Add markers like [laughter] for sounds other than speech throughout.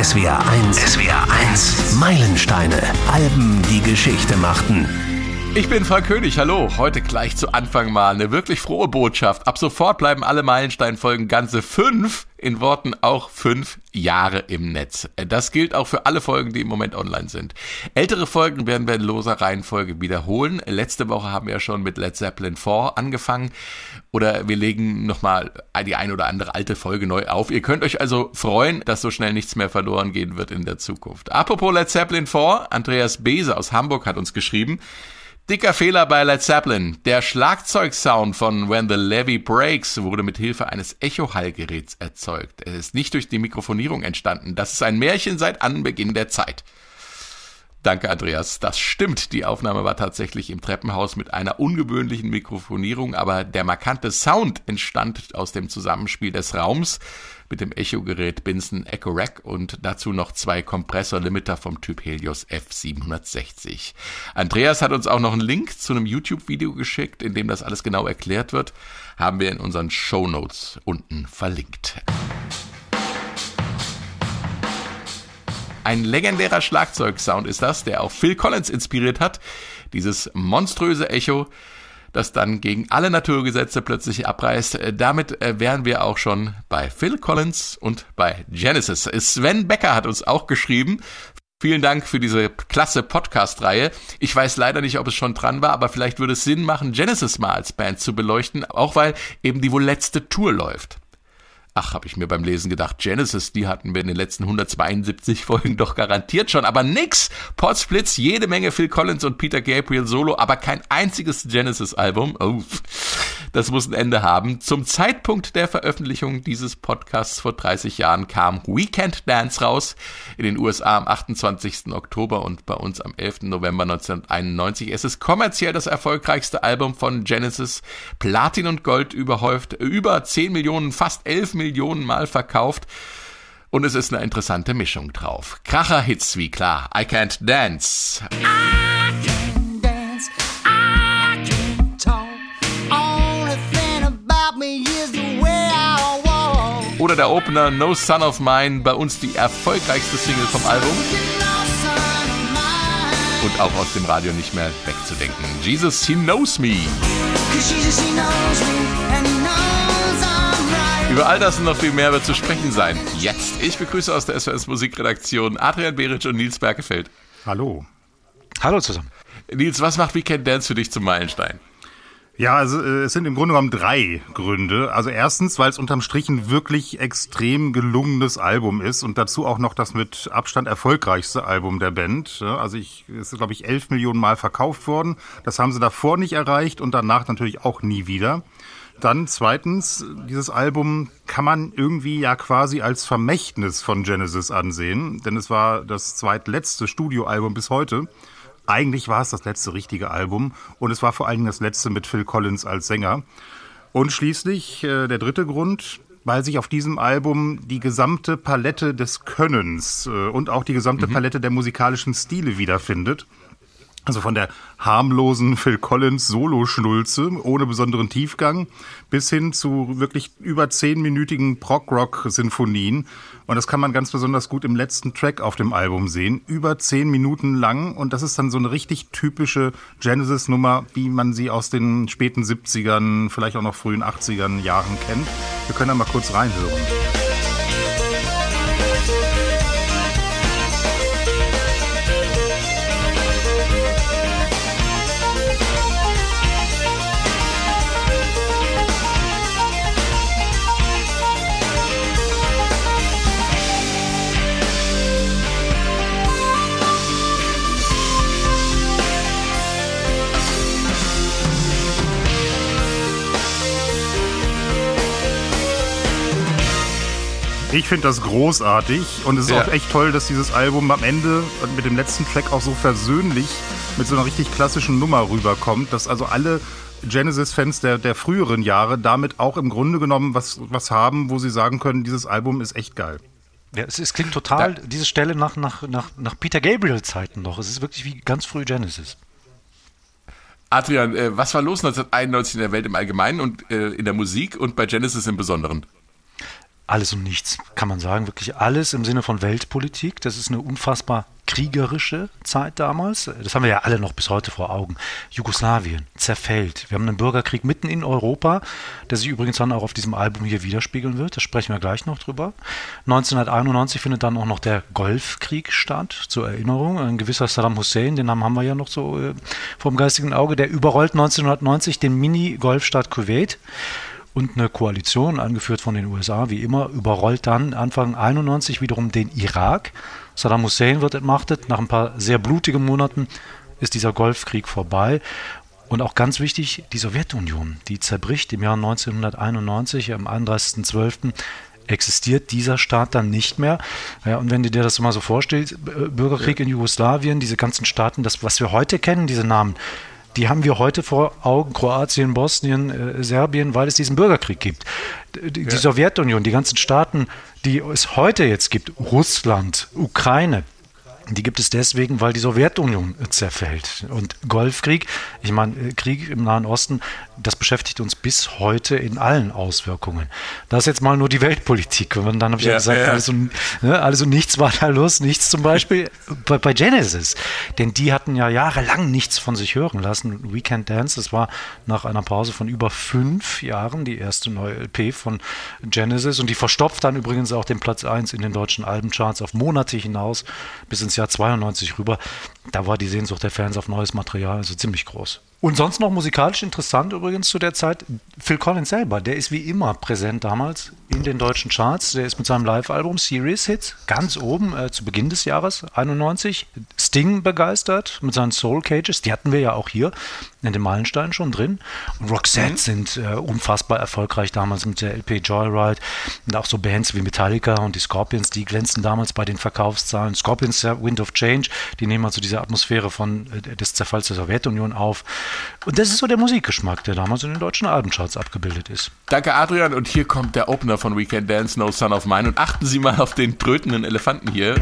SWR 1. SWR 1. Meilensteine. Alben, die Geschichte machten. Ich bin Frank König, hallo. Heute gleich zu Anfang mal eine wirklich frohe Botschaft. Ab sofort bleiben alle Meilenstein-Folgen ganze fünf, in Worten auch fünf Jahre im Netz. Das gilt auch für alle Folgen, die im Moment online sind. Ältere Folgen werden wir in loser Reihenfolge wiederholen. Letzte Woche haben wir schon mit Led Zeppelin 4 angefangen. Oder wir legen nochmal die ein oder andere alte Folge neu auf. Ihr könnt euch also freuen, dass so schnell nichts mehr verloren gehen wird in der Zukunft. Apropos Led Zeppelin 4, Andreas Bese aus Hamburg hat uns geschrieben, Dicker Fehler bei Led Zeppelin. Der Schlagzeugsound von When the Levy Breaks wurde mit Hilfe eines Echo-Hallgeräts erzeugt. Er ist nicht durch die Mikrofonierung entstanden. Das ist ein Märchen seit Anbeginn der Zeit. Danke, Andreas. Das stimmt. Die Aufnahme war tatsächlich im Treppenhaus mit einer ungewöhnlichen Mikrofonierung, aber der markante Sound entstand aus dem Zusammenspiel des Raums mit dem Echo-Gerät Binson Echo Rack und dazu noch zwei Kompressor-Limiter vom Typ Helios F760. Andreas hat uns auch noch einen Link zu einem YouTube-Video geschickt, in dem das alles genau erklärt wird. Haben wir in unseren Show Notes unten verlinkt. Ein legendärer Schlagzeugsound ist das, der auch Phil Collins inspiriert hat. Dieses monströse Echo, das dann gegen alle Naturgesetze plötzlich abreißt. Äh, damit äh, wären wir auch schon bei Phil Collins und bei Genesis. Sven Becker hat uns auch geschrieben. Vielen Dank für diese klasse Podcast-Reihe. Ich weiß leider nicht, ob es schon dran war, aber vielleicht würde es Sinn machen, Genesis mal als Band zu beleuchten, auch weil eben die wohl letzte Tour läuft. Ach, habe ich mir beim Lesen gedacht, Genesis, die hatten wir in den letzten 172 [laughs] Folgen doch garantiert schon, aber nix. Potsblitz, jede Menge Phil Collins und Peter Gabriel Solo, aber kein einziges Genesis-Album. Oh, das muss ein Ende haben. Zum Zeitpunkt der Veröffentlichung dieses Podcasts vor 30 Jahren kam Weekend Dance raus, in den USA am 28. Oktober und bei uns am 11. November 1991. Es ist kommerziell das erfolgreichste Album von Genesis, Platin und Gold überhäuft, über 10 Millionen, fast 11 Millionen Millionen Mal verkauft. Und es ist eine interessante Mischung drauf. Kracher-Hits wie klar. I Can't Dance. I can't dance. I can't talk. Only thing about me is the. Oder der Opener No Son of Mine, bei uns die erfolgreichste Single vom Album. Und auch aus dem Radio nicht mehr wegzudenken. Jesus, He Knows Me. Über all das und noch viel mehr wird zu sprechen sein. Jetzt. Ich begrüße aus der SOS Musikredaktion Adrian Beritsch und Nils Bergefeld. Hallo. Hallo zusammen. Nils, was macht Weekend Dance für dich zum Meilenstein? Ja, also äh, es sind im Grunde genommen drei Gründe. Also erstens, weil es unterm Strich ein wirklich extrem gelungenes Album ist und dazu auch noch das mit Abstand erfolgreichste Album der Band. Also ich, es ist glaube ich elf Millionen Mal verkauft worden. Das haben sie davor nicht erreicht und danach natürlich auch nie wieder. Dann zweitens, dieses Album kann man irgendwie ja quasi als Vermächtnis von Genesis ansehen, denn es war das zweitletzte Studioalbum bis heute. Eigentlich war es das letzte richtige Album und es war vor allen Dingen das letzte mit Phil Collins als Sänger. Und schließlich äh, der dritte Grund, weil sich auf diesem Album die gesamte Palette des Könnens äh, und auch die gesamte mhm. Palette der musikalischen Stile wiederfindet. Also von der harmlosen Phil Collins Solo-Schnulze ohne besonderen Tiefgang bis hin zu wirklich über zehnminütigen Prog-Rock-Sinfonien. Und das kann man ganz besonders gut im letzten Track auf dem Album sehen. Über zehn Minuten lang. Und das ist dann so eine richtig typische Genesis-Nummer, wie man sie aus den späten 70ern, vielleicht auch noch frühen 80ern Jahren kennt. Wir können da mal kurz reinhören. Ich finde das großartig und es ist ja. auch echt toll, dass dieses Album am Ende mit dem letzten Track auch so versöhnlich mit so einer richtig klassischen Nummer rüberkommt, dass also alle Genesis-Fans der, der früheren Jahre damit auch im Grunde genommen was, was haben, wo sie sagen können, dieses Album ist echt geil. Ja, es, es klingt total, da, diese Stelle nach, nach, nach, nach Peter Gabriel-Zeiten noch. Es ist wirklich wie ganz früh Genesis. Adrian, äh, was war los 1991 in der Welt im Allgemeinen und äh, in der Musik und bei Genesis im Besonderen? Alles und nichts, kann man sagen. Wirklich alles im Sinne von Weltpolitik. Das ist eine unfassbar kriegerische Zeit damals. Das haben wir ja alle noch bis heute vor Augen. Jugoslawien zerfällt. Wir haben einen Bürgerkrieg mitten in Europa, der sich übrigens dann auch auf diesem Album hier widerspiegeln wird. Da sprechen wir gleich noch drüber. 1991 findet dann auch noch der Golfkrieg statt, zur Erinnerung. Ein gewisser Saddam Hussein, den Namen haben wir ja noch so äh, vom geistigen Auge, der überrollt 1990 den Mini-Golfstaat Kuwait und eine Koalition, angeführt von den USA, wie immer, überrollt dann Anfang 91 wiederum den Irak. Saddam Hussein wird entmachtet. Nach ein paar sehr blutigen Monaten ist dieser Golfkrieg vorbei. Und auch ganz wichtig, die Sowjetunion, die zerbricht im Jahr 1991, am 31.12 existiert dieser Staat dann nicht mehr. Ja, und wenn du dir das mal so vorstellst, Bürgerkrieg ja. in Jugoslawien, diese ganzen Staaten, das, was wir heute kennen, diese Namen, die haben wir heute vor Augen, Kroatien, Bosnien, äh, Serbien, weil es diesen Bürgerkrieg gibt. Die, ja. die Sowjetunion, die ganzen Staaten, die es heute jetzt gibt, Russland, Ukraine, die gibt es deswegen, weil die Sowjetunion zerfällt. Und Golfkrieg, ich meine, äh, Krieg im Nahen Osten, das beschäftigt uns bis heute in allen Auswirkungen. Das ist jetzt mal nur die Weltpolitik. Und dann habe ich ja, ja gesagt, ja. Alles, und, ne, alles und nichts war da los. Nichts zum Beispiel bei, bei, Genesis. Denn die hatten ja jahrelang nichts von sich hören lassen. Weekend Dance, das war nach einer Pause von über fünf Jahren die erste neue LP von Genesis. Und die verstopft dann übrigens auch den Platz 1 in den deutschen Albencharts auf Monate hinaus bis ins Jahr 92 rüber. Da war die Sehnsucht der Fans auf neues Material also ziemlich groß. Und sonst noch musikalisch interessant übrigens zu der Zeit, Phil Collins selber, der ist wie immer präsent damals in den deutschen Charts. Der ist mit seinem Live-Album Series Hits ganz oben äh, zu Beginn des Jahres 91. Sting begeistert mit seinen Soul Cages, die hatten wir ja auch hier in den Meilensteinen schon drin. Und Roxette mhm. sind äh, unfassbar erfolgreich damals mit der LP Joyride. Und auch so Bands wie Metallica und die Scorpions, die glänzen damals bei den Verkaufszahlen. Scorpions, ja, Wind of Change, die nehmen also diese Atmosphäre von äh, des Zerfalls der Sowjetunion auf. Und das ist so der Musikgeschmack, der damals in den deutschen Albencharts abgebildet ist. Danke, Adrian. Und hier kommt der Opener von Weekend Dance, No Son of Mine. Und achten Sie mal auf den trötenden Elefanten hier.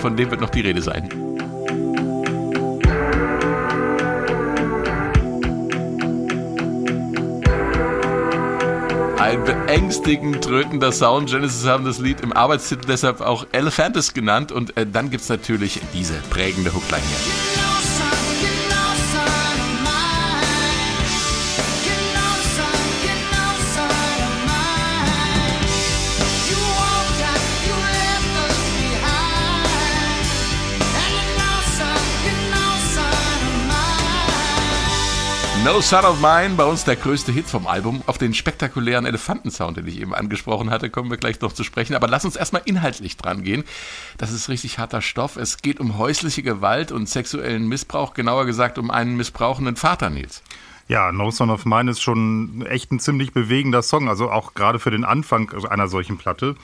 Von dem wird noch die Rede sein. Ein beängstigend trötender Sound. Genesis haben das Lied im Arbeitstitel deshalb auch Elephantis genannt. Und äh, dann gibt es natürlich diese prägende Hookline hier. No Son of Mine, bei uns der größte Hit vom Album. Auf den spektakulären Elefantensound, den ich eben angesprochen hatte, kommen wir gleich noch zu sprechen. Aber lass uns erstmal inhaltlich dran gehen. Das ist richtig harter Stoff. Es geht um häusliche Gewalt und sexuellen Missbrauch, genauer gesagt um einen missbrauchenden Vater, Nils. Ja, No Son of Mine ist schon echt ein ziemlich bewegender Song, also auch gerade für den Anfang einer solchen Platte.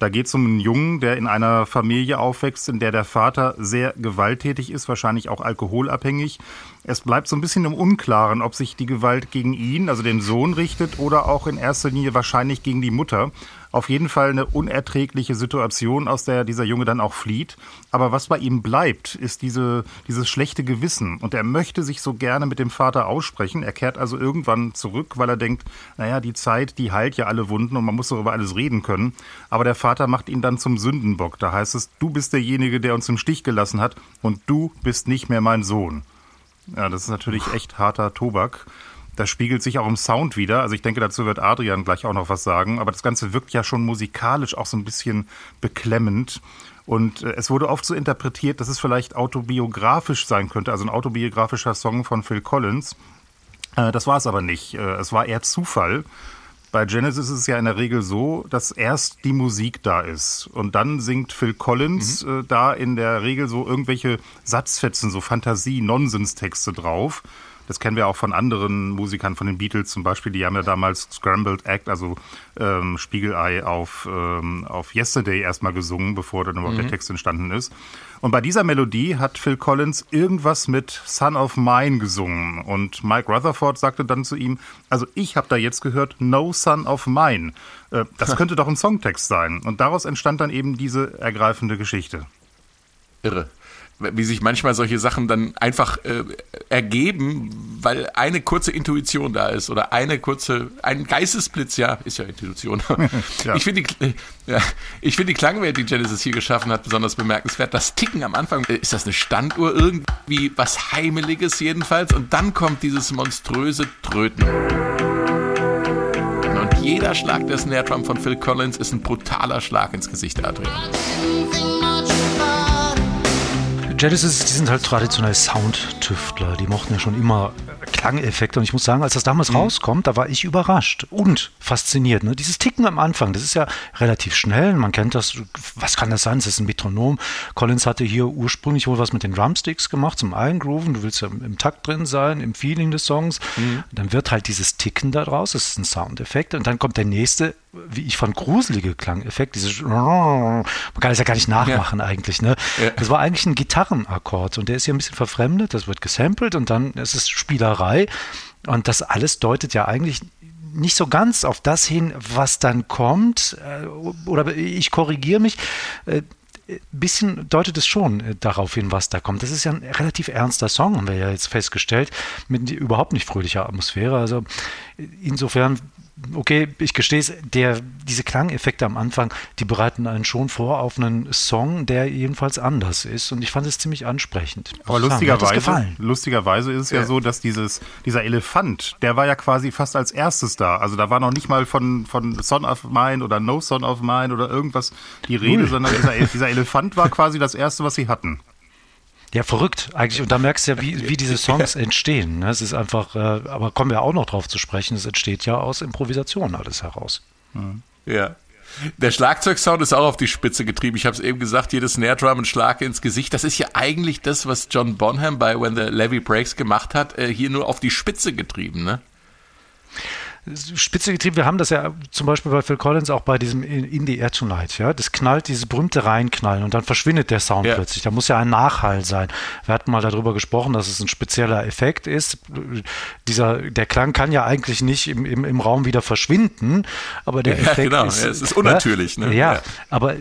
Da geht es um einen Jungen, der in einer Familie aufwächst, in der der Vater sehr gewalttätig ist, wahrscheinlich auch alkoholabhängig. Es bleibt so ein bisschen im Unklaren, ob sich die Gewalt gegen ihn, also den Sohn, richtet oder auch in erster Linie wahrscheinlich gegen die Mutter auf jeden Fall eine unerträgliche Situation, aus der dieser Junge dann auch flieht. Aber was bei ihm bleibt, ist diese, dieses schlechte Gewissen. Und er möchte sich so gerne mit dem Vater aussprechen. Er kehrt also irgendwann zurück, weil er denkt, naja, die Zeit, die heilt ja alle Wunden und man muss darüber alles reden können. Aber der Vater macht ihn dann zum Sündenbock. Da heißt es, du bist derjenige, der uns im Stich gelassen hat und du bist nicht mehr mein Sohn. Ja, das ist natürlich echt harter Tobak. Das spiegelt sich auch im Sound wieder. Also ich denke, dazu wird Adrian gleich auch noch was sagen. Aber das Ganze wirkt ja schon musikalisch auch so ein bisschen beklemmend. Und äh, es wurde oft so interpretiert, dass es vielleicht autobiografisch sein könnte, also ein autobiografischer Song von Phil Collins. Äh, das war es aber nicht. Äh, es war eher Zufall. Bei Genesis ist es ja in der Regel so, dass erst die Musik da ist und dann singt Phil Collins mhm. da in der Regel so irgendwelche Satzfetzen, so Fantasie-Nonsens-Texte drauf. Das kennen wir auch von anderen Musikern, von den Beatles zum Beispiel. Die haben ja damals Scrambled Act, also ähm, Spiegelei auf, ähm, auf Yesterday erstmal gesungen, bevor dann überhaupt mhm. der Text entstanden ist. Und bei dieser Melodie hat Phil Collins irgendwas mit Son of Mine gesungen. Und Mike Rutherford sagte dann zu ihm, also ich habe da jetzt gehört, No Son of Mine. Äh, das [laughs] könnte doch ein Songtext sein. Und daraus entstand dann eben diese ergreifende Geschichte. Irre. Wie sich manchmal solche Sachen dann einfach äh, ergeben, weil eine kurze Intuition da ist oder eine kurze, ein Geistesblitz, ja, ist ja Intuition. [laughs] ja. Ich finde die, ja, ich finde die Klangwelt, die Genesis hier geschaffen hat, besonders bemerkenswert. Das Ticken am Anfang, äh, ist das eine Standuhr irgendwie was Heimeliges jedenfalls und dann kommt dieses monströse Tröten. Und jeder Schlag der Snare Drum von Phil Collins ist ein brutaler Schlag ins Gesicht, Adrian. Genesis, die sind halt traditionell Soundtüftler. Die mochten ja schon immer Klangeffekte. Und ich muss sagen, als das damals mhm. rauskommt, da war ich überrascht und fasziniert. Ne? Dieses Ticken am Anfang, das ist ja relativ schnell. Man kennt das. Was kann das sein? Das ist ein Metronom. Collins hatte hier ursprünglich wohl was mit den Drumsticks gemacht zum Eingrooven. Du willst ja im Takt drin sein, im Feeling des Songs. Mhm. Dann wird halt dieses Ticken da draus. Das ist ein Soundeffekt. Und dann kommt der nächste wie ich fand, gruselige Klangeffekt. Dieses man kann es ja gar nicht nachmachen ja. eigentlich. Ne? Ja. Das war eigentlich ein Gitarrenakkord und der ist hier ein bisschen verfremdet. Das wird gesampelt und dann ist es Spielerei. Und das alles deutet ja eigentlich nicht so ganz auf das hin, was dann kommt. Äh, oder ich korrigiere mich. Ein äh, bisschen deutet es schon äh, darauf hin, was da kommt. Das ist ja ein relativ ernster Song, haben wir ja jetzt festgestellt, mit überhaupt nicht fröhlicher Atmosphäre. Also insofern okay, ich gestehe es, der, diese Klangeffekte am Anfang, die bereiten einen schon vor auf einen Song, der jedenfalls anders ist. Und ich fand es ziemlich ansprechend. Aber lustigerweise, lustigerweise ist es ja. ja. so, dass dieses, dieser Elefant, der war ja quasi fast als erstes da. Also da war noch nicht mal von, von Son of Mine oder No Son of Mine oder irgendwas die Rede, Ui. sondern dieser, [laughs] dieser Elefant war quasi das erste, was sie hatten. Ja, verrückt eigentlich. Und da merkst du ja, wie, wie diese [laughs] Songs entstehen. Ne? Es ist einfach, äh, aber kommen wir auch noch drauf zu sprechen, es entsteht ja aus Improvisation alles heraus. Mhm. Ja. Der Schlagzeugsound ist auch auf die Spitze getrieben. Ich habe es eben gesagt, jedes Snare Drum ein Schlag ins Gesicht. Das ist ja eigentlich das, was John Bonham bei When the Levy Breaks gemacht hat, äh, hier nur auf die Spitze getrieben, ne? Spitze getrieben. Wir haben das ja zum Beispiel bei Phil Collins auch bei diesem In the Air Tonight. Ja, das knallt, dieses berühmte Reinknallen und dann verschwindet der Sound ja. plötzlich. Da muss ja ein Nachhall sein. Wir hatten mal darüber gesprochen, dass es ein spezieller Effekt ist. Dieser, der Klang kann ja eigentlich nicht im, im, im Raum wieder verschwinden, aber der ja, [laughs] Effekt genau. ist, ja, es ist unnatürlich. Ja, ne? ja, aber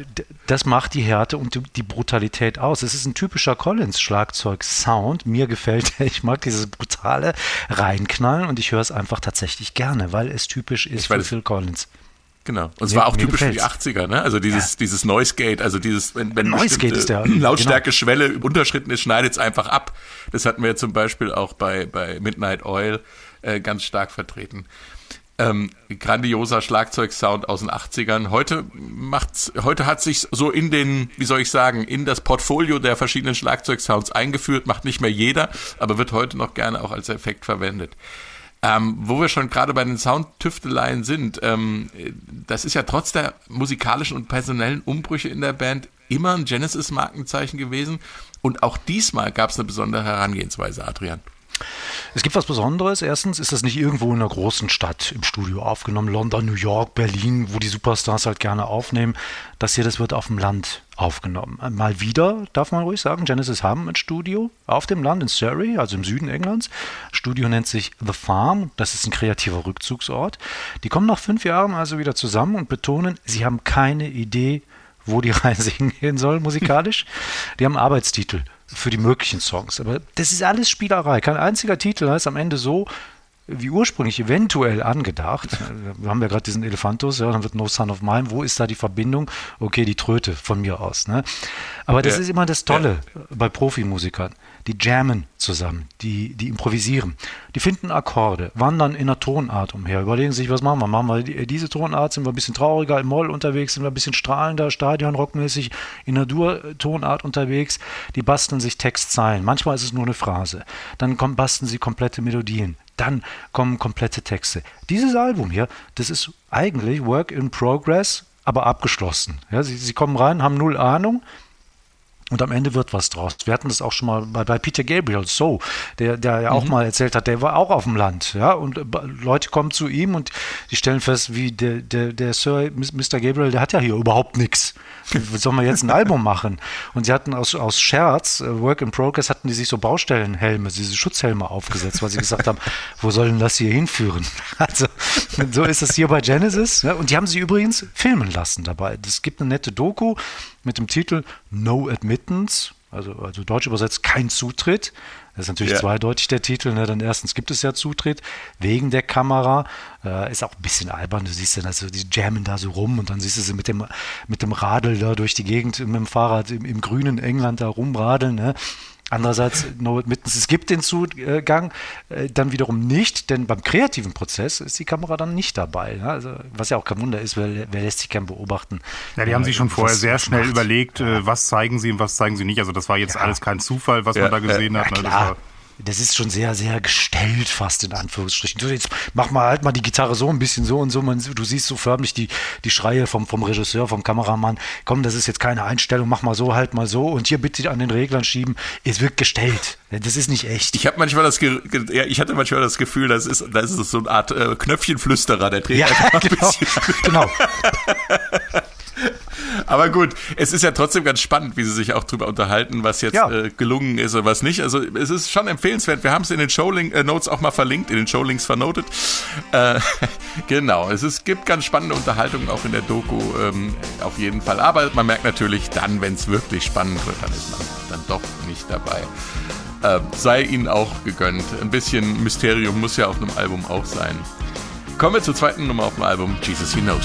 das macht die Härte und die, die Brutalität aus. Es ist ein typischer Collins-Schlagzeug-Sound. Mir gefällt er. Ich mag dieses brutale Reinknallen und ich höre es einfach tatsächlich gerne, weil es typisch ist für Phil Collins. Genau. Und es war auch typisch für die 80er, ne? Also dieses, ja. dieses Noise Gate, also dieses, wenn, wenn Noise Gate ist der, Lautstärke-Schwelle genau. unterschritten ist, schneidet es einfach ab. Das hatten wir zum Beispiel auch bei, bei Midnight Oil äh, ganz stark vertreten. Ähm, grandioser Schlagzeugsound aus den 80ern. Heute macht's, heute hat sich so in den, wie soll ich sagen, in das Portfolio der verschiedenen Schlagzeugsounds eingeführt, macht nicht mehr jeder, aber wird heute noch gerne auch als Effekt verwendet. Ähm, wo wir schon gerade bei den Soundtüfteleien sind, ähm, das ist ja trotz der musikalischen und personellen Umbrüche in der Band immer ein Genesis-Markenzeichen gewesen. Und auch diesmal gab es eine besondere Herangehensweise, Adrian. Es gibt was Besonderes. Erstens ist das nicht irgendwo in einer großen Stadt im Studio aufgenommen. London, New York, Berlin, wo die Superstars halt gerne aufnehmen. Das hier, das wird auf dem Land aufgenommen. Mal wieder, darf man ruhig sagen, Genesis haben ein Studio auf dem Land in Surrey, also im Süden Englands. Studio nennt sich The Farm. Das ist ein kreativer Rückzugsort. Die kommen nach fünf Jahren also wieder zusammen und betonen, sie haben keine Idee, wo die [laughs] Reise hingehen soll musikalisch. Die haben Arbeitstitel für die möglichen Songs. Aber das ist alles Spielerei. Kein einziger Titel heißt am Ende so, wie ursprünglich eventuell angedacht. Wir haben ja gerade diesen Elefantus, ja, dann wird No Son of Mine. Wo ist da die Verbindung? Okay, die Tröte von mir aus. Ne? Aber das ja. ist immer das Tolle ja. bei Profimusikern. Die jammen zusammen, die, die improvisieren. Die finden Akkorde, wandern in einer Tonart umher, überlegen sich, was machen wir? Machen wir diese Tonart, sind wir ein bisschen trauriger im Moll unterwegs, sind wir ein bisschen strahlender, Stadionrockmäßig in der Dur-Tonart unterwegs. Die basteln sich Textzeilen. Manchmal ist es nur eine Phrase. Dann basteln sie komplette Melodien dann kommen komplette Texte. Dieses Album hier, das ist eigentlich Work in Progress, aber abgeschlossen. Ja, sie, sie kommen rein, haben null Ahnung, und am Ende wird was draus. Wir hatten das auch schon mal bei, bei Peter Gabriel, so, der, der ja auch mhm. mal erzählt hat, der war auch auf dem Land, ja, und äh, Leute kommen zu ihm und die stellen fest, wie der, der, der Sir, Mr. Gabriel, der hat ja hier überhaupt nichts. Wie soll man jetzt ein Album machen? Und sie hatten aus, aus Scherz, äh, Work in Progress, hatten die sich so Baustellenhelme, diese Schutzhelme aufgesetzt, weil sie gesagt haben, [laughs] wo soll denn das hier hinführen? [laughs] Also, so ist es hier bei Genesis. Ja, und die haben sie übrigens filmen lassen dabei. Es gibt eine nette Doku, mit dem Titel No Admittance. also, also deutsch übersetzt kein Zutritt. Das ist natürlich Ja. zweideutig der Titel. Ne? Dann erstens gibt es ja Zutritt wegen der Kamera. Äh, ist auch ein bisschen albern. Du siehst dann, also die jammen da so rum und dann siehst du sie mit dem, mit dem Radl da durch die Gegend mit dem Fahrrad im, im grünen England da rumradeln. Ne? Andererseits, no admittance, es gibt den Zugang, äh, dann wiederum nicht, denn beim kreativen Prozess ist die Kamera dann nicht dabei. Ne? Also, was ja auch kein Wunder ist, wer, wer lässt sich gern beobachten. Ja, die haben äh, sich schon vorher was- sehr schnell macht. überlegt, äh, was zeigen sie und was zeigen sie nicht. Also das war jetzt Ja. alles kein Zufall, was Ja, man da gesehen Ja, hat. Ne? Das ist schon sehr, sehr gestellt, fast in Anführungsstrichen. Du, jetzt mach mal halt mal die Gitarre so ein bisschen so und so. Man, du siehst so förmlich die, die Schreie vom, vom Regisseur, vom Kameramann. Komm, das ist jetzt keine Einstellung, mach mal so, halt mal so. Und hier bitte an den Reglern schieben. Es wird gestellt. Das ist nicht echt. Ich habe manchmal das, Ge ja, ich hatte manchmal das Gefühl, das ist, das ist so eine Art äh, Knöpfchenflüsterer, der dreht ja, einfach ein [laughs] genau. bisschen. genau. [laughs] Aber gut, es ist ja trotzdem ganz spannend, wie sie sich auch drüber unterhalten, was jetzt Ja. äh, gelungen ist und was nicht. Also es ist schon empfehlenswert. Wir haben es in den Showlink äh, Notes auch mal verlinkt, in den Showlinks vernotet. Äh, [laughs] genau, es ist, gibt ganz spannende Unterhaltungen auch in der Doku ähm, auf jeden Fall. Aber man merkt natürlich dann, wenn es wirklich spannend wird, dann ist man dann doch nicht dabei. Äh, sei ihnen auch gegönnt. Ein bisschen Mysterium muss ja auf einem Album auch sein. Kommen wir zur zweiten Nummer auf dem Album, Jesus He Knows.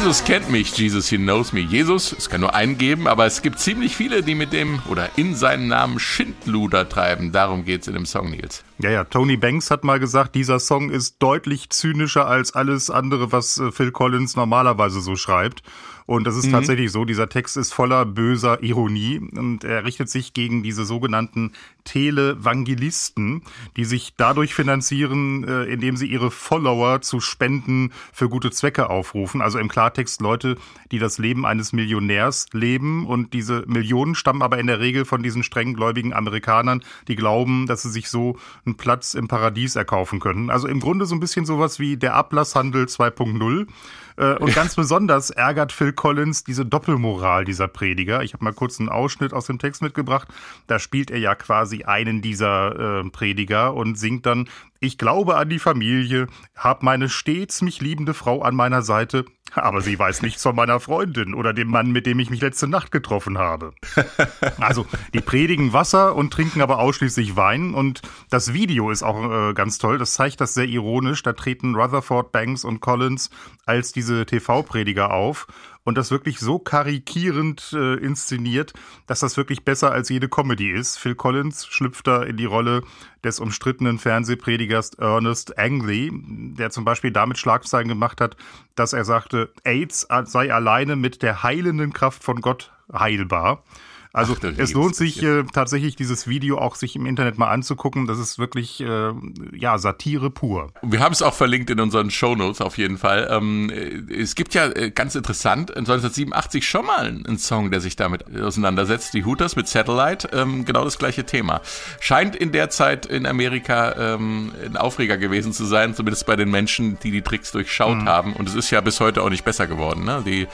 Jesus kennt mich, Jesus he knows me. Jesus, es kann nur einen geben, aber es gibt ziemlich viele, die mit dem oder in seinem Namen Schindluder treiben. Darum geht's in dem Song, Nils. ja, ja, Tony Banks hat mal gesagt, dieser Song ist deutlich zynischer als alles andere, was äh, Phil Collins normalerweise so schreibt. Und das ist Mhm. tatsächlich so, dieser Text ist voller böser Ironie und er richtet sich gegen diese sogenannten Televangelisten, die sich dadurch finanzieren, äh, indem sie ihre Follower zu Spenden für gute Zwecke aufrufen. Also im Klartext Leute, die das Leben eines Millionärs leben und diese Millionen stammen aber in der Regel von diesen strenggläubigen Amerikanern, die glauben, dass sie sich so einen Platz im Paradies erkaufen können. Also im Grunde so ein bisschen sowas wie der Ablasshandel 2.0. Äh, Und ganz besonders ärgert Phil Collins diese Doppelmoral dieser Prediger. Ich habe mal kurz einen Ausschnitt aus dem Text mitgebracht. Da spielt er ja quasi einen dieser äh, Prediger und singt dann, ich glaube an die Familie, hab meine stets mich liebende Frau an meiner Seite, aber sie weiß nichts von meiner Freundin oder dem Mann, mit dem ich mich letzte Nacht getroffen habe. [laughs] Also, die predigen Wasser und trinken aber ausschließlich Wein. Und das Video ist auch äh, ganz toll. Das zeigt das sehr ironisch. Da treten Rutherford, Banks und Collins als diese TV-Prediger auf. Und das wirklich so karikierend äh, inszeniert, dass das wirklich besser als jede Comedy ist. Phil Collins schlüpft da in die Rolle des umstrittenen Fernsehpredigers Ernest Angley, der zum Beispiel damit Schlagzeilen gemacht hat, dass er sagte, AIDS sei alleine mit der heilenden Kraft von Gott heilbar. Also Ach, es lohnt sich äh, tatsächlich dieses Video auch sich im Internet mal anzugucken. Das ist wirklich äh, ja Satire pur. Wir haben es auch verlinkt in unseren Shownotes auf jeden Fall. Ähm, äh, es gibt ja äh, ganz interessant 1987 schon mal einen Song, der sich damit auseinandersetzt. Die Hooters mit Satellite, ähm, genau das gleiche Thema. Scheint in der Zeit in Amerika ähm, ein Aufreger gewesen zu sein, zumindest bei den Menschen, die die Tricks durchschaut haben. Und es ist ja bis heute auch nicht besser geworden. Ne? Die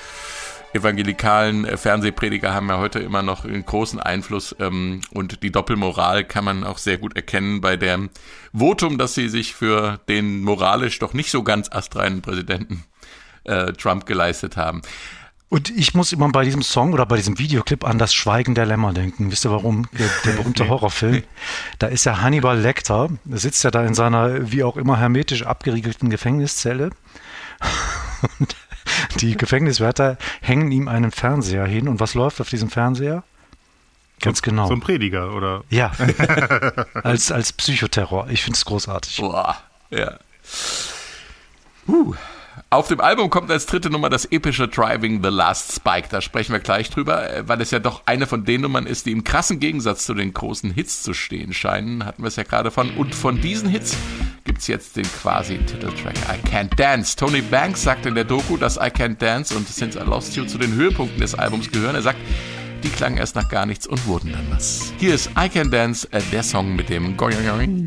evangelikalen äh, Fernsehprediger haben ja heute immer noch einen großen Einfluss ähm, und die Doppelmoral kann man auch sehr gut erkennen bei dem Votum, dass sie sich für den moralisch doch nicht so ganz astreinen Präsidenten äh, Trump geleistet haben. Und ich muss immer bei diesem Song oder bei diesem Videoclip an das Schweigen der Lämmer denken. Wisst ihr warum? Der, der berühmte [laughs] Horrorfilm. Da ist ja Hannibal Lecter, der sitzt ja da in seiner wie auch immer hermetisch abgeriegelten Gefängniszelle. [laughs] Und [laughs] die Gefängniswärter hängen ihm einen Fernseher hin. Und was läuft auf diesem Fernseher? Ganz genau. So ein Prediger oder Ja, [laughs] als, als Psychoterror. Ich finde es großartig. Boah, ja. Huh. Auf dem Album kommt als dritte Nummer das epische Driving the Last Spike. Da sprechen wir gleich drüber, äh, weil es ja doch eine von den Nummern ist, die im krassen Gegensatz zu den großen Hits zu stehen scheinen. Hatten wir es ja gerade von. Und von diesen Hits gibt gibt's jetzt den quasi Titeltrack I Can't Dance. Tony Banks sagt in der Doku, dass I Can't Dance und Since I Lost You zu den Höhepunkten des Albums gehören. Er sagt, die klangen erst nach gar nichts und wurden dann was. Hier ist I Can Dance, äh, der Song mit dem Going.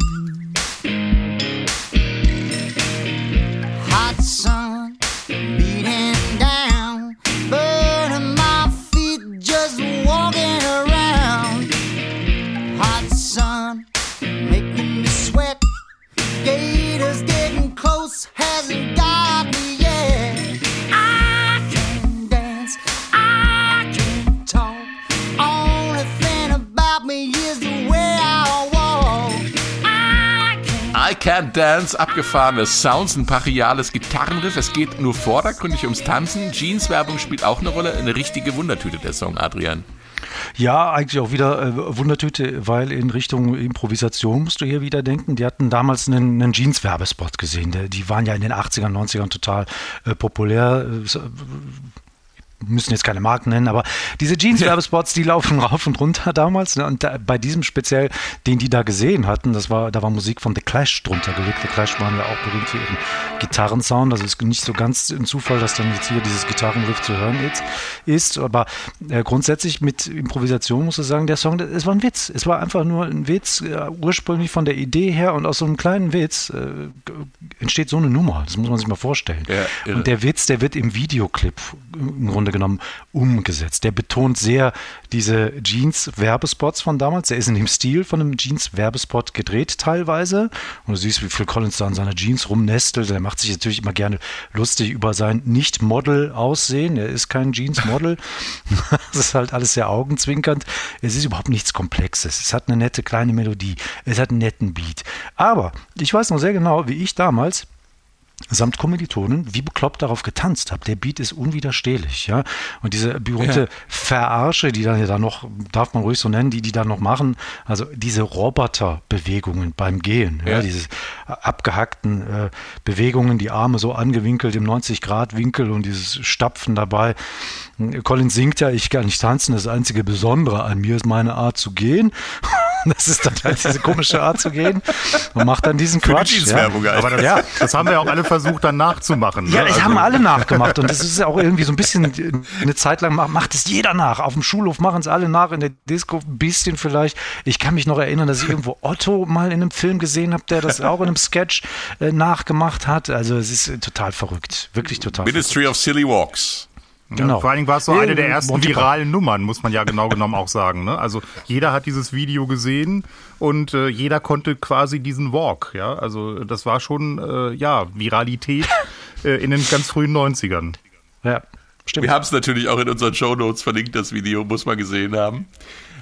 Can't Dance, abgefahrene Sounds, ein brachiales Gitarrenriff. Es geht nur vordergründig ums Tanzen. Jeans-Werbung spielt auch eine Rolle. Eine richtige Wundertüte, der Song, Adrian. Ja, eigentlich auch wieder äh, Wundertüte, weil in Richtung Improvisation musst du hier wieder denken. Die hatten damals einen, einen Jeans-Werbespot gesehen. Die waren ja in den 80ern, 90ern total äh, populär. Äh, müssen jetzt keine Marken nennen, aber diese Jeans-Werbespots, die laufen [laughs] rauf und runter damals. Ne? Und da, bei diesem speziell, den die da gesehen hatten, das war, da war Musik von The Clash drunter gelegt. The Clash waren ja auch berühmt für ihren Gitarrensound. Also ist nicht so ganz ein Zufall, dass dann jetzt hier dieses Gitarrenriff zu hören ist. ist. Aber äh, grundsätzlich mit Improvisation muss ich sagen, der Song, es war ein Witz. Es war einfach nur ein Witz, äh, ursprünglich von der Idee her und aus so einem kleinen Witz äh, entsteht so eine Nummer. Das muss man sich mal vorstellen. Ja, und der Witz, der wird im Videoclip im Grunde genommen umgesetzt. Der betont sehr diese Jeans-Werbespots von damals. Der ist in dem Stil von einem Jeans-Werbespot gedreht teilweise. Und du siehst, wie Phil Collins da an seiner Jeans rumnestelt. Der macht sich natürlich immer gerne lustig über sein Nicht-Model-Aussehen. Er ist kein Jeans-Model. [laughs] das ist halt alles sehr augenzwinkernd. Es ist überhaupt nichts Komplexes. Es hat eine nette kleine Melodie. Es hat einen netten Beat. Aber ich weiß noch sehr genau, wie ich damals samt Kommilitonen wie bekloppt darauf getanzt habe. Der Beat ist unwiderstehlich, ja. Und diese berühmte Ja. Verarsche, die dann ja da noch, darf man ruhig so nennen, die die da noch machen, also diese Roboterbewegungen beim Gehen, ja, Ja. diese abgehackten äh, Bewegungen, die Arme so angewinkelt im 90-Grad-Winkel und dieses Stapfen dabei. Colin singt ja, ich kann nicht tanzen, das einzige Besondere an mir ist meine Art zu gehen. [laughs] [laughs] Das ist dann halt diese komische Art zu gehen und macht dann diesen Für die Quatsch. ja. Jeans-Werbung, Alter. Aber das, Ja. [laughs] das haben wir ja auch alle versucht, dann nachzumachen. Ja, ne? das Also- haben alle nachgemacht und das ist ja auch irgendwie so ein bisschen eine Zeit lang macht, es jeder nach. Auf dem Schulhof machen es alle nach, in der Disco ein bisschen vielleicht. Ich kann mich noch erinnern, dass ich irgendwo Otto mal in einem Film gesehen habe, der das auch in einem Sketch äh, nachgemacht hat. Also es ist total verrückt, wirklich total verrückt. Ministry of Silly Walks. Genau. Vor allen Dingen war es so Ja, eine der ersten Monty Python. viralen Nummern, muss man ja genau genommen auch sagen. Ne? Also jeder hat dieses Video gesehen und äh, jeder konnte quasi diesen Walk. Ja, also das war schon äh, ja Viralität [laughs] äh, in den ganz frühen 90ern. Ja, stimmt. Wir haben es natürlich auch in unseren Shownotes verlinkt, das Video, muss man gesehen haben.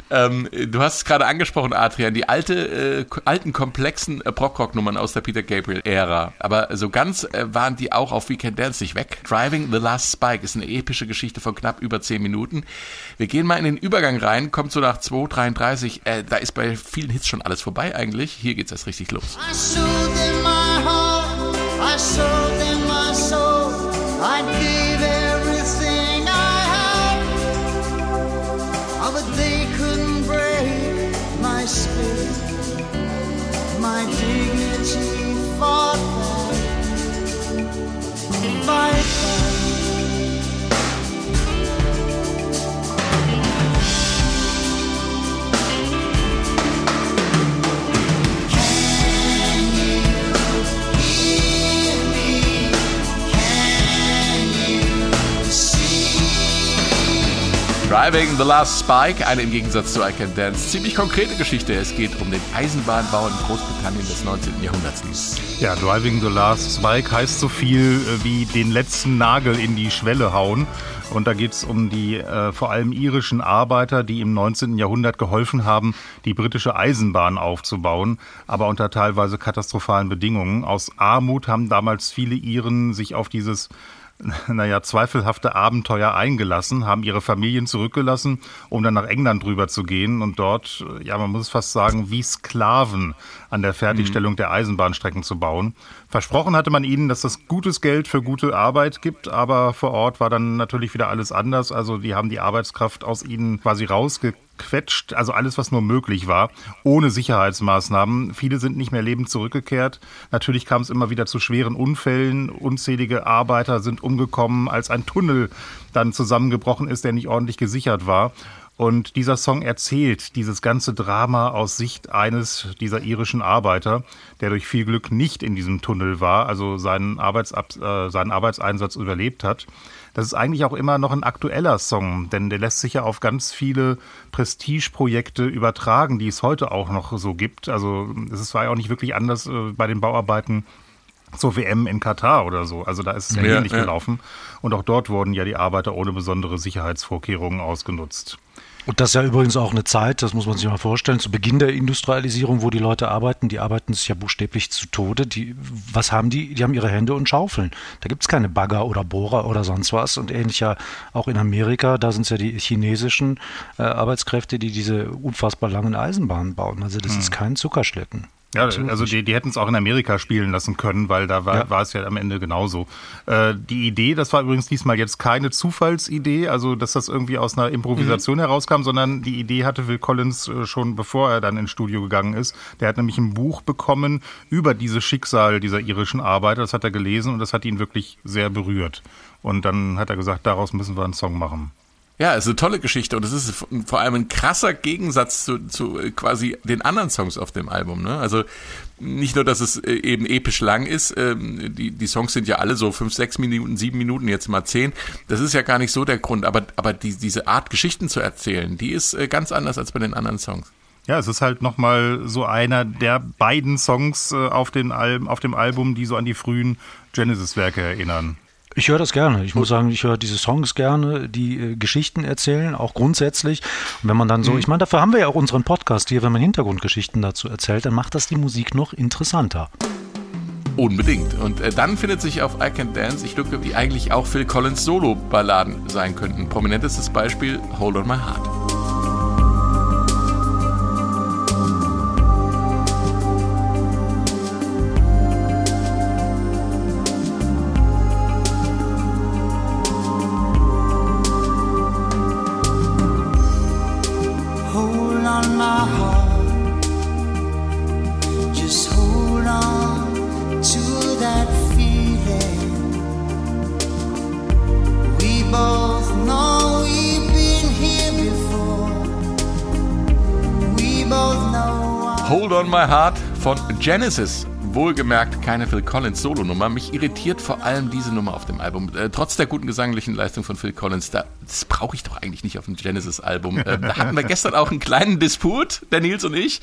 Ähm, du hast es gerade angesprochen, Adrian, die alte, äh, alten komplexen äh, Prog-Rock-Nummern aus der Peter Gabriel-Ära. Aber so ganz äh, waren die auch auf Weekend Dance nicht weg. Driving the Last Spike ist eine epische Geschichte von knapp über 10 Minuten. Wir gehen mal in den Übergang rein, kommt so nach 2.33. Äh, da ist bei vielen Hits schon alles vorbei eigentlich. Hier geht's erst richtig los. I showed them my heart, I showed them my soul. I gave dignity fought back. Fight. Driving the Last Spike, eine im Gegensatz zu I Can Dance ziemlich konkrete Geschichte. Es geht um den Eisenbahnbau in Großbritannien des 19. Jahrhunderts. Ja, Driving the Last Spike heißt so viel äh, wie den letzten Nagel in die Schwelle hauen. Und da geht's um die äh, vor allem irischen Arbeiter, die im 19. Jahrhundert geholfen haben, die britische Eisenbahn aufzubauen, aber unter teilweise katastrophalen Bedingungen. Aus Armut haben damals viele Iren sich auf dieses naja, zweifelhafte Abenteuer eingelassen, haben ihre Familien zurückgelassen, um dann nach England rüber zu gehen und dort, ja, man muss fast sagen, wie Sklaven an der Fertigstellung der Eisenbahnstrecken zu bauen. Versprochen hatte man ihnen, dass es gutes Geld für gute Arbeit gibt, aber vor Ort war dann natürlich wieder alles anders. Also die haben die Arbeitskraft aus ihnen quasi rausgekauft rausgequetscht, also alles, was nur möglich war, ohne Sicherheitsmaßnahmen. Viele sind nicht mehr lebend zurückgekehrt. Natürlich kam es immer wieder zu schweren Unfällen. Unzählige Arbeiter sind umgekommen, als ein Tunnel dann zusammengebrochen ist, der nicht ordentlich gesichert war. Und dieser Song erzählt dieses ganze Drama aus Sicht eines dieser irischen Arbeiter, der durch viel Glück nicht in diesem Tunnel war, also seinen, Arbeitsab äh, seinen Arbeitseinsatz überlebt hat. Das ist eigentlich auch immer noch ein aktueller Song, denn der lässt sich ja auf ganz viele Prestigeprojekte übertragen, die es heute auch noch so gibt. Also es war ja auch nicht wirklich anders äh, bei den Bauarbeiten zur WM in Katar oder so. Also da ist es ja, Ja, ähnlich ja. gelaufen. Und auch dort wurden ja die Arbeiter ohne besondere Sicherheitsvorkehrungen ausgenutzt. Und das ist ja übrigens auch eine Zeit, das muss man sich mal vorstellen, zu Beginn der Industrialisierung, wo die Leute arbeiten, die arbeiten sich ja buchstäblich zu Tode. Die, was haben die? Die haben ihre Hände und Schaufeln. Da gibt es keine Bagger oder Bohrer oder sonst was. Und ähnlich ja auch in Amerika, da sind es ja die chinesischen äh, Arbeitskräfte, die diese unfassbar langen Eisenbahnen bauen. Also das ist kein Zuckerschlecken. Ja, Absolut also die, die hätten es auch in Amerika spielen lassen können, weil da war, Ja. war es ja am Ende genauso. Äh, die Idee, das war übrigens diesmal jetzt keine Zufallsidee, also dass das irgendwie aus einer Improvisation herauskam, sondern die Idee hatte Phil Collins äh, schon bevor er dann ins Studio gegangen ist. Der hat nämlich ein Buch bekommen über dieses Schicksal dieser irischen Arbeiter. Das hat er gelesen und das hat ihn wirklich sehr berührt. Und dann hat er gesagt, daraus müssen wir einen Song machen. Ja, es ist eine tolle Geschichte und es ist vor allem ein krasser Gegensatz zu, zu äh, quasi den anderen Songs auf dem Album. Ne? Also nicht nur, dass es äh, eben episch lang ist, ähm, die, die Songs sind ja alle so fünf, sechs Minuten, sieben Minuten, jetzt mal zehn. Das ist ja gar nicht so der Grund, aber, aber die, diese Art, Geschichten zu erzählen, die ist äh, ganz anders als bei den anderen Songs. Ja, es ist halt nochmal so einer der beiden Songs auf, den Al auf dem Album, die so an die frühen Genesis-Werke erinnern. Ich höre das gerne. Ich muss sagen, ich höre diese Songs gerne, die äh, Geschichten erzählen, auch grundsätzlich. Und wenn man dann so, ich meine, dafür haben wir ja auch unseren Podcast hier, wenn man Hintergrundgeschichten dazu erzählt, dann macht das die Musik noch interessanter. Unbedingt. Und äh, dann findet sich auf I Can Dance, ich glaube, wie eigentlich auch Phil Collins Solo-Balladen sein könnten. Prominentestes Beispiel Hold on My Heart. Heart von Genesis. Wohlgemerkt keine Phil Collins Solo-Nummer. Mich irritiert vor allem diese Nummer auf dem Album. Äh, trotz der guten gesanglichen Leistung von Phil Collins, da, das brauche ich doch eigentlich nicht auf dem Genesis-Album. Äh, da hatten wir [laughs] gestern auch einen kleinen Disput, der Nils und ich,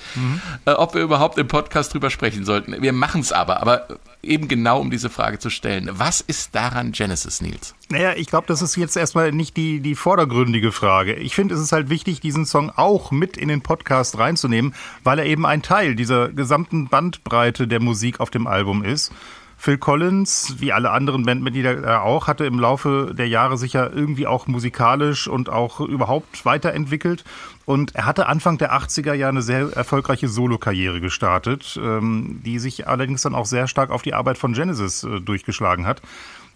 äh, ob wir überhaupt im Podcast drüber sprechen sollten. Wir machen es aber, aber eben genau um diese Frage zu stellen. Was ist daran Genesis, Nils? Naja, ich glaube, das ist jetzt erstmal nicht die, die vordergründige Frage. Ich finde, es ist halt wichtig, diesen Song auch mit in den Podcast reinzunehmen, weil er eben ein Teil dieser gesamten Bandbreite der Musik auf dem Album ist. Phil Collins, wie alle anderen Bandmitglieder äh, auch, hatte im Laufe der Jahre sich ja irgendwie auch musikalisch und auch überhaupt weiterentwickelt. Und er hatte Anfang der 80er Jahre eine sehr erfolgreiche Solokarriere gestartet, ähm, die sich allerdings dann auch sehr stark auf die Arbeit von Genesis äh, durchgeschlagen hat.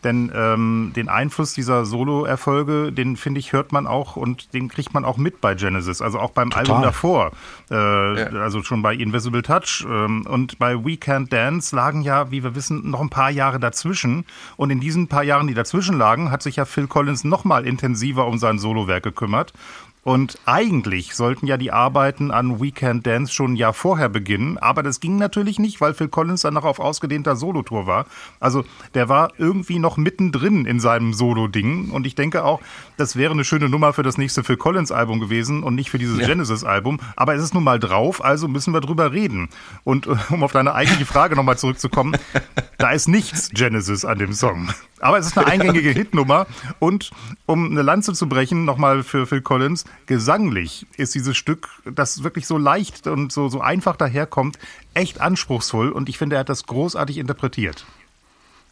Denn ähm, den Einfluss dieser Solo-Erfolge, den finde ich, hört man auch und den kriegt man auch mit bei Genesis. Also auch beim Album davor. Äh, Also schon bei Invisible Touch. Ähm, und bei We Can't Dance lagen ja, wie wir wissen, noch ein paar Jahre dazwischen. Und in diesen paar Jahren, die dazwischen lagen, hat sich ja Phil Collins noch mal intensiver um sein Solowerk gekümmert. Und eigentlich sollten ja die Arbeiten an Weekend Dance schon ein Jahr vorher beginnen, aber das ging natürlich nicht, weil Phil Collins dann noch auf ausgedehnter Solotour war. Also der war irgendwie noch mittendrin in seinem Solo-Ding und ich denke auch, das wäre eine schöne Nummer für das nächste Phil Collins-Album gewesen und nicht für dieses Genesis-Album. Aber es ist nun mal drauf, also müssen wir drüber reden. Und äh, um auf deine eigentliche Frage nochmal zurückzukommen, [laughs] da ist nichts Genesis an dem Song. Aber es ist eine eingängige [laughs] Hitnummer und um eine Lanze zu brechen, nochmal für Phil Collins, gesanglich ist dieses Stück, das wirklich so leicht und so, so einfach daherkommt, echt anspruchsvoll und ich finde, er hat das großartig interpretiert.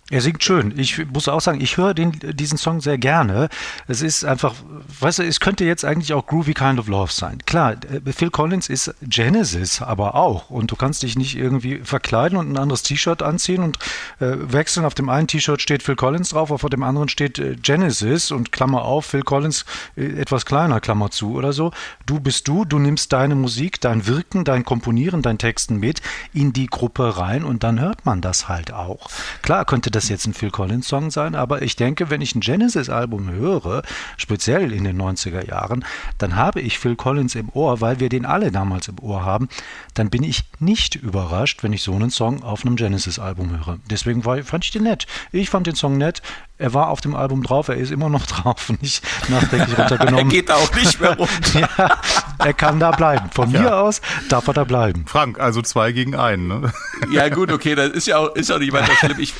Er singt schön. Ich muss auch sagen, ich höre den, diesen Song sehr gerne. Es ist einfach, weißt du, es könnte jetzt eigentlich auch Groovy Kind of Love sein. Klar, äh, Phil Collins ist Genesis, aber auch. Und du kannst dich nicht irgendwie verkleiden und ein anderes T-Shirt anziehen und äh, wechseln. Auf dem einen T-Shirt steht Phil Collins drauf, auf dem anderen steht äh, Genesis und Klammer auf, Phil Collins äh, etwas kleiner, Klammer zu oder so. Du bist du, du nimmst deine Musik, dein Wirken, dein Komponieren, dein Texten mit in die Gruppe rein und dann hört man das halt auch. Klar könnte das jetzt ein Phil Collins Song sein, aber ich denke, wenn ich ein Genesis Album höre, speziell in den 90er Jahren, dann habe ich Phil Collins im Ohr, weil wir den alle damals im Ohr haben, dann bin ich nicht überrascht, wenn ich so einen Song auf einem Genesis Album höre. Deswegen war, fand ich den nett. Ich fand den Song nett. Er war auf dem Album drauf, er ist immer noch [laughs] drauf, nicht nachträglich runtergenommen. [laughs] er geht auch nicht mehr [laughs] runter. ja, er kann da bleiben. Von ja. mir aus darf er da bleiben. Frank, also zwei gegen einen. Ne? Ja gut, okay, das ist ja auch, ist auch nicht weiter schlimm. Ich,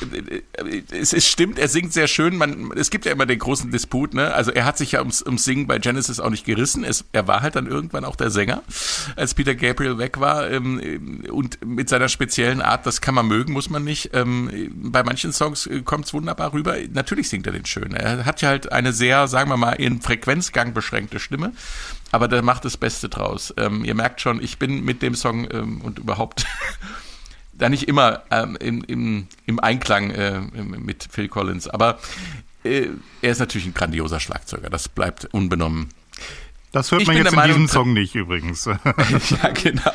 es, es stimmt, er singt sehr schön. Man, es gibt ja immer den großen Disput. Ne? Also er hat sich ja ums, ums Singen bei Genesis auch nicht gerissen. Es, er war halt dann irgendwann auch der Sänger, als Peter Gabriel weg war. Ähm, und mit seiner speziellen Art, das kann man mögen, muss man nicht. Ähm, bei manchen Songs kommt es wunderbar rüber. Natürlich singt er den schön. Er hat ja halt eine sehr, sagen wir mal, in Frequenzgang beschränkte Stimme aber der macht das Beste draus. Ähm, ihr merkt schon, ich bin mit dem Song ähm, und überhaupt [laughs] da nicht immer ähm, im, im, im, Einklang äh, mit Phil Collins, aber äh, er ist natürlich ein grandioser Schlagzeuger, das bleibt unbenommen. Das hört ich man jetzt in Meinung, diesem Song nicht übrigens. [laughs] ja, genau.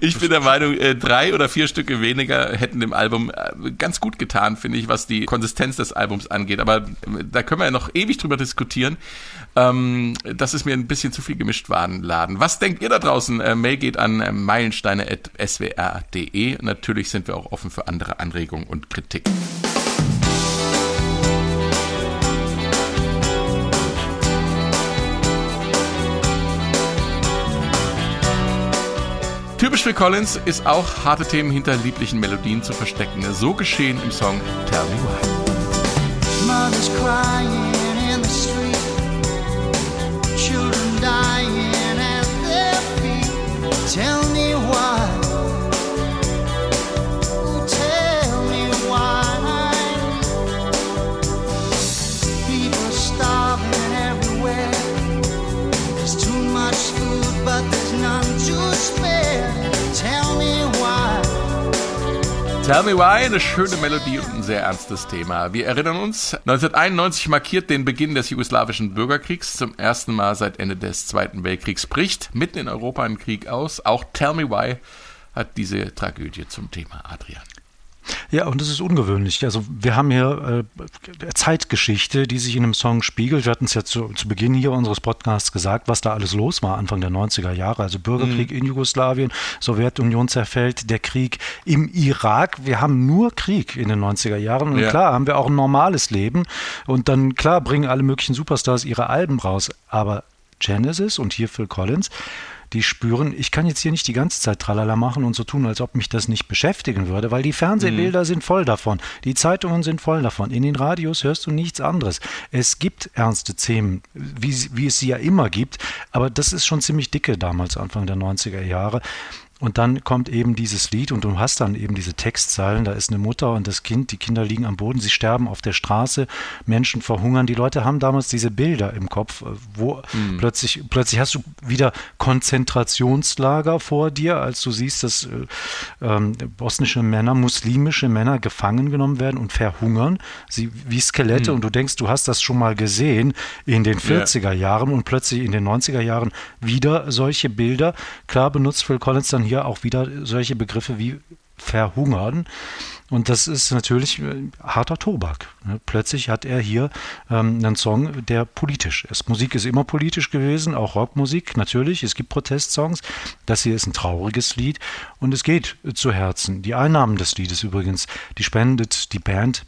Ich bin der Meinung, äh, drei oder vier Stücke weniger hätten dem Album äh, ganz gut getan, finde ich, was die Konsistenz des Albums angeht. Aber äh, da können wir ja noch ewig drüber diskutieren. Ähm, das ist mir ein bisschen zu viel gemischt Warenladen. Was denkt ihr da draußen? Mail geht an meilensteine.swr.de. Natürlich sind wir auch offen für andere Anregungen und Kritik. Typisch für Collins ist auch harte Themen hinter lieblichen Melodien zu verstecken. So geschehen im Song Tell Me Why. Mother's crying Tell Me Why, eine schöne Melodie und ein sehr ernstes Thema. Wir erinnern uns, 1991 markiert den Beginn des jugoslawischen Bürgerkriegs. Zum ersten Mal seit Ende des Zweiten Weltkriegs bricht mitten in Europa ein Krieg aus. Auch Tell Me Why hat diese Tragödie zum Thema, Adrian. Ja, und das ist ungewöhnlich. Also wir haben hier äh, Zeitgeschichte, die sich in einem Song spiegelt. Wir hatten es ja zu, zu, Beginn hier unseres Podcasts gesagt, was da alles los war Anfang der 90er Jahre. Also Bürgerkrieg mhm. in Jugoslawien, Sowjetunion zerfällt, der Krieg im Irak. Wir haben nur Krieg in den 90er Jahren. Und ja. klar, haben wir auch ein normales Leben. Und dann, klar, bringen alle möglichen Superstars ihre Alben raus. Aber Genesis und hier Phil Collins die spüren, ich kann jetzt hier nicht die ganze Zeit Tralala machen und so tun, als ob mich das nicht beschäftigen würde, weil die Fernsehbilder mhm. sind voll davon, die Zeitungen sind voll davon, in den Radios hörst du nichts anderes. Es gibt ernste Themen, wie, wie es sie ja immer gibt, aber das ist schon ziemlich dicke damals, Anfang der 90er Jahre. Und dann kommt eben dieses Lied und du hast dann eben diese Textzeilen, da ist eine Mutter und das Kind, die Kinder liegen am Boden, sie sterben auf der Straße, Menschen verhungern. Die Leute haben damals diese Bilder im Kopf, wo mhm. plötzlich, plötzlich hast du wieder Konzentrationslager vor dir, als du siehst, dass äh, äh, bosnische Männer, muslimische Männer gefangen genommen werden und verhungern, sie wie Skelette mhm. und du denkst, du hast das schon mal gesehen in den 40er Jahren und plötzlich in den 90er Jahren wieder solche Bilder. Klar benutzt Phil Collins dann hier auch wieder solche Begriffe wie verhungern. Und das ist natürlich äh, harter Tobak. Ne? Plötzlich hat er hier ähm, einen Song, der politisch ist. Musik ist immer politisch gewesen, auch Rockmusik natürlich. Es gibt Protestsongs. Das hier ist ein trauriges Lied und es geht zu Herzen. Die Einnahmen des Liedes übrigens, die spendet die Band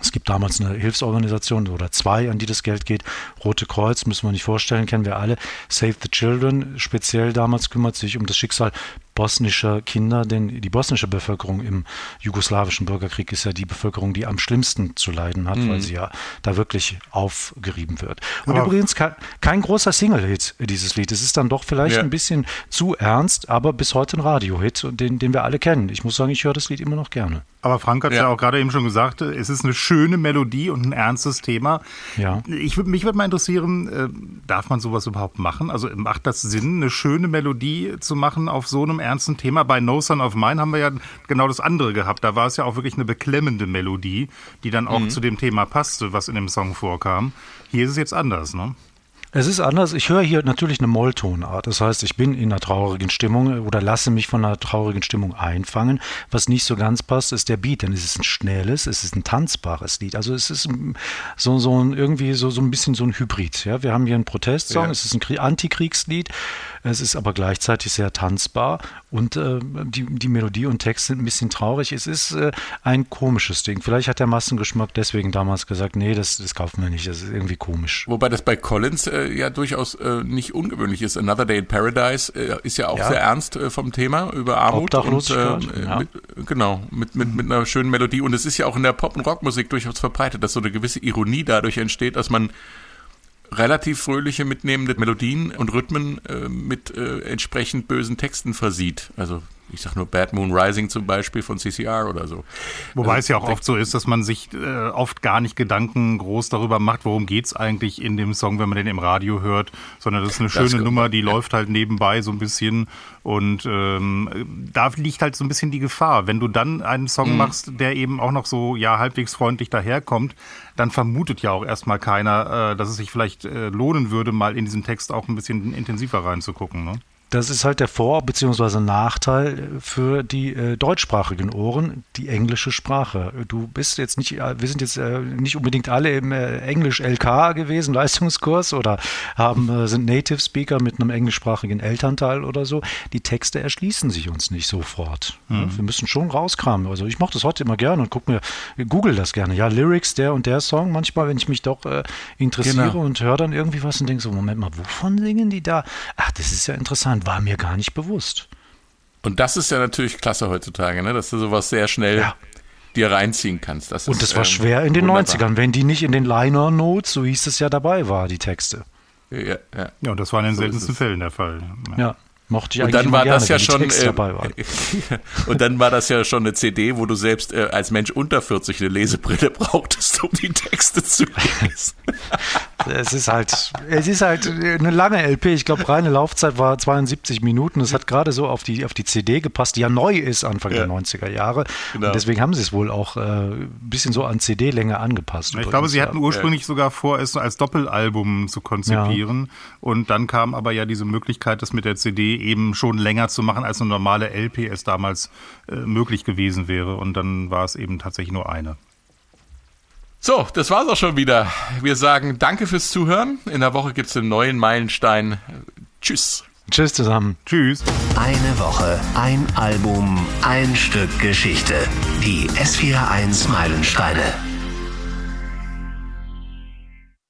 es gibt damals eine Hilfsorganisation oder zwei, an die das Geld geht. Rote Kreuz, müssen wir nicht vorstellen, kennen wir alle. Save the Children, speziell damals kümmert sich um das Schicksal bosnischer Kinder, denn die bosnische Bevölkerung im jugoslawischen Bürgerkrieg ist ja die Bevölkerung, die am schlimmsten zu leiden hat, weil sie ja da wirklich aufgerieben wird. Und Aber- übrigens kein, kein großer Single-Hit, dieses Lied. Es ist dann doch vielleicht Ja. ein bisschen zu ernst, aber bis heute ein Radio-Hit, und den, den wir alle kennen. Ich muss sagen, ich höre das Lied immer noch gerne. Aber Frank hat ja. Ja. auch gerade eben schon gesagt, es ist eine schöne Melodie und ein ernstes Thema. Ja. Ich, mich würde mal interessieren, äh, darf man sowas überhaupt machen? Also macht das Sinn, eine schöne Melodie zu machen auf so einem ernsten Thema? Bei No Son of Mine haben wir ja genau das andere gehabt. Da war es ja auch wirklich eine beklemmende Melodie, die dann auch zu dem Thema passte, was in dem Song vorkam. Hier ist es jetzt anders, ne? Es ist anders. Ich höre hier natürlich eine Molltonart. Das heißt, ich bin in einer traurigen Stimmung oder lasse mich von einer traurigen Stimmung einfangen. Was nicht so ganz passt, ist der Beat, denn es ist ein schnelles, es ist ein tanzbares Lied. Also es ist so, so ein, irgendwie so, so ein bisschen so ein Hybrid. Ja? Wir haben hier einen Protestsong, Ja. es ist ein Krie- Antikriegslied, es ist aber gleichzeitig sehr tanzbar und äh, die, die Melodie und Text sind ein bisschen traurig. Es ist äh, ein komisches Ding. Vielleicht hat der Massengeschmack deswegen damals gesagt, nee, das, das kaufen wir nicht, das ist irgendwie komisch. Wobei das bei Collins äh, ja durchaus äh, nicht ungewöhnlich ist. Another Day in Paradise äh, ist ja auch Ja. sehr ernst äh, vom Thema über Armut. Und, äh, ja. mit, genau, mit, mit, mit einer schönen Melodie. Und es ist ja auch in der Pop- und Rockmusik durchaus verbreitet, dass so eine gewisse Ironie dadurch entsteht, dass man relativ fröhliche, mitnehmende Melodien und Rhythmen äh, mit äh, entsprechend bösen Texten versieht. Also ich sag nur Bad Moon Rising zum Beispiel von CCR oder so. Wobei Also, es ja auch oft so ist, dass man sich äh, oft gar nicht Gedanken groß darüber macht, worum geht's eigentlich in dem Song, wenn man den im Radio hört, sondern das ist eine schöne Nummer, die ja. läuft halt nebenbei so ein bisschen und ähm, da liegt halt so ein bisschen die Gefahr. Wenn du dann einen Song Mhm. machst, der eben auch noch so ja halbwegs freundlich daherkommt, dann vermutet ja auch erstmal keiner, äh, dass es sich vielleicht äh, lohnen würde, mal in diesen Text auch ein bisschen intensiver reinzugucken. Ne? Das ist halt der Vor- bzw. Nachteil für die äh, deutschsprachigen Ohren, die englische Sprache. Du bist jetzt nicht, äh, wir sind jetzt äh, nicht unbedingt alle im äh, Englisch LK gewesen, [laughs] Leistungskurs oder haben, äh, sind Native Speaker mit einem englischsprachigen Elternteil oder so. Die Texte erschließen sich uns nicht sofort. Ja, wir müssen schon rauskramen. Also ich mache das heute immer gerne und guck mir, google das gerne. Ja, Lyrics, der und der Song. Manchmal, wenn ich mich doch äh, interessiere Genau. und höre dann irgendwie was und denke so, Moment mal, wovon singen die da? Ach, das ist ja interessant, war mir gar nicht bewusst. Und das ist ja natürlich klasse heutzutage, ne? dass du sowas sehr schnell Ja. dir reinziehen kannst. Das Und ist, das war ähm, schwer in den wunderbar. 90ern, wenn die nicht in den Liner Notes, so hieß es ja dabei war, die Texte. Ja, ja. Ja, und das war in den So ist seltensten. Fällen der Fall. Ja, mochte ich Und eigentlich dann war gerne, das ja schon äh, [laughs] und dann war das ja schon eine CD, wo du selbst äh, als Mensch unter 40 eine Lesebrille brauchtest, um die Texte zu lesen. [laughs] Es ist halt, es ist halt eine lange LP. Ich glaube, reine Laufzeit war 72 Minuten. Es hat gerade so auf die, auf die CD gepasst, die ja neu ist Anfang Ja. der 90er Jahre. Genau. Und deswegen haben sie es wohl auch äh, ein bisschen so an CD-Länge angepasst. Ich glaube, sie ja. hatten ursprünglich sogar vor, es als Doppelalbum zu konzipieren. Und dann kam aber ja diese Möglichkeit, das mit der CD eben schon länger zu machen, als eine normale LP es damals äh, möglich gewesen wäre. Und dann war es eben tatsächlich nur eine. So, das war's auch schon wieder. Wir sagen danke fürs Zuhören. In der Woche gibt's einen neuen Meilenstein. Tschüss. Tschüss zusammen. Tschüss. Eine Woche, ein Album, ein Stück Geschichte. Die S41 Meilensteine.